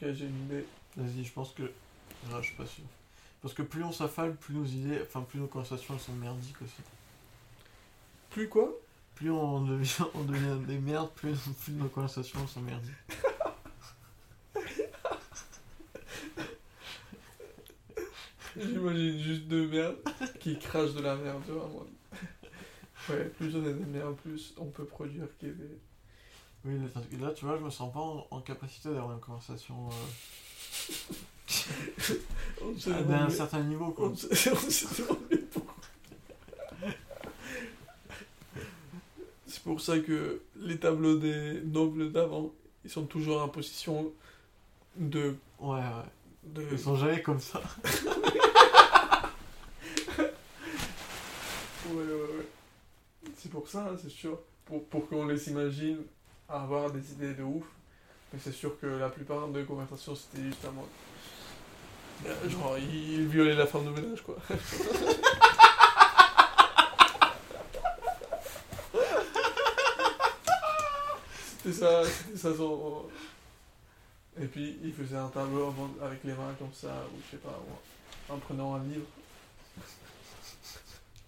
Ok, j'ai une idée. Vas-y, je pense que. Non, je suis pas sûr. Parce que plus on s'affale, plus nos idées, enfin plus nos conversations elles sont merdiques aussi. Plus quoi? Plus on devient, on devient des merdes, plus, plus nos conversations elles sont merdiques. J'imagine juste deux merdes qui crachent de la merde, moi. Ouais, plus on est des merdes, plus on peut produire qu'il y ait des... Oui, là, tu vois, je me sens pas en, en capacité d'avoir une conversation euh, à demande un mais- certain niveau, quoi. on se- on se. C'est pour ça que les tableaux des nobles d'avant, ils sont toujours en position de... Ouais, ouais. de... Ils sont jamais comme ça. Ouais, ouais, ouais. C'est pour ça, hein, c'est sûr. Pour, pour qu'on les imagine avoir des idées de ouf. Mais c'est sûr que la plupart des conversations, c'était juste un. Euh, Genre, il violait la femme de ménage, quoi. c'était ça, c'était ça son. Et puis, il faisait un tableau avec les mains comme ça, ou je sais pas, en prenant un livre.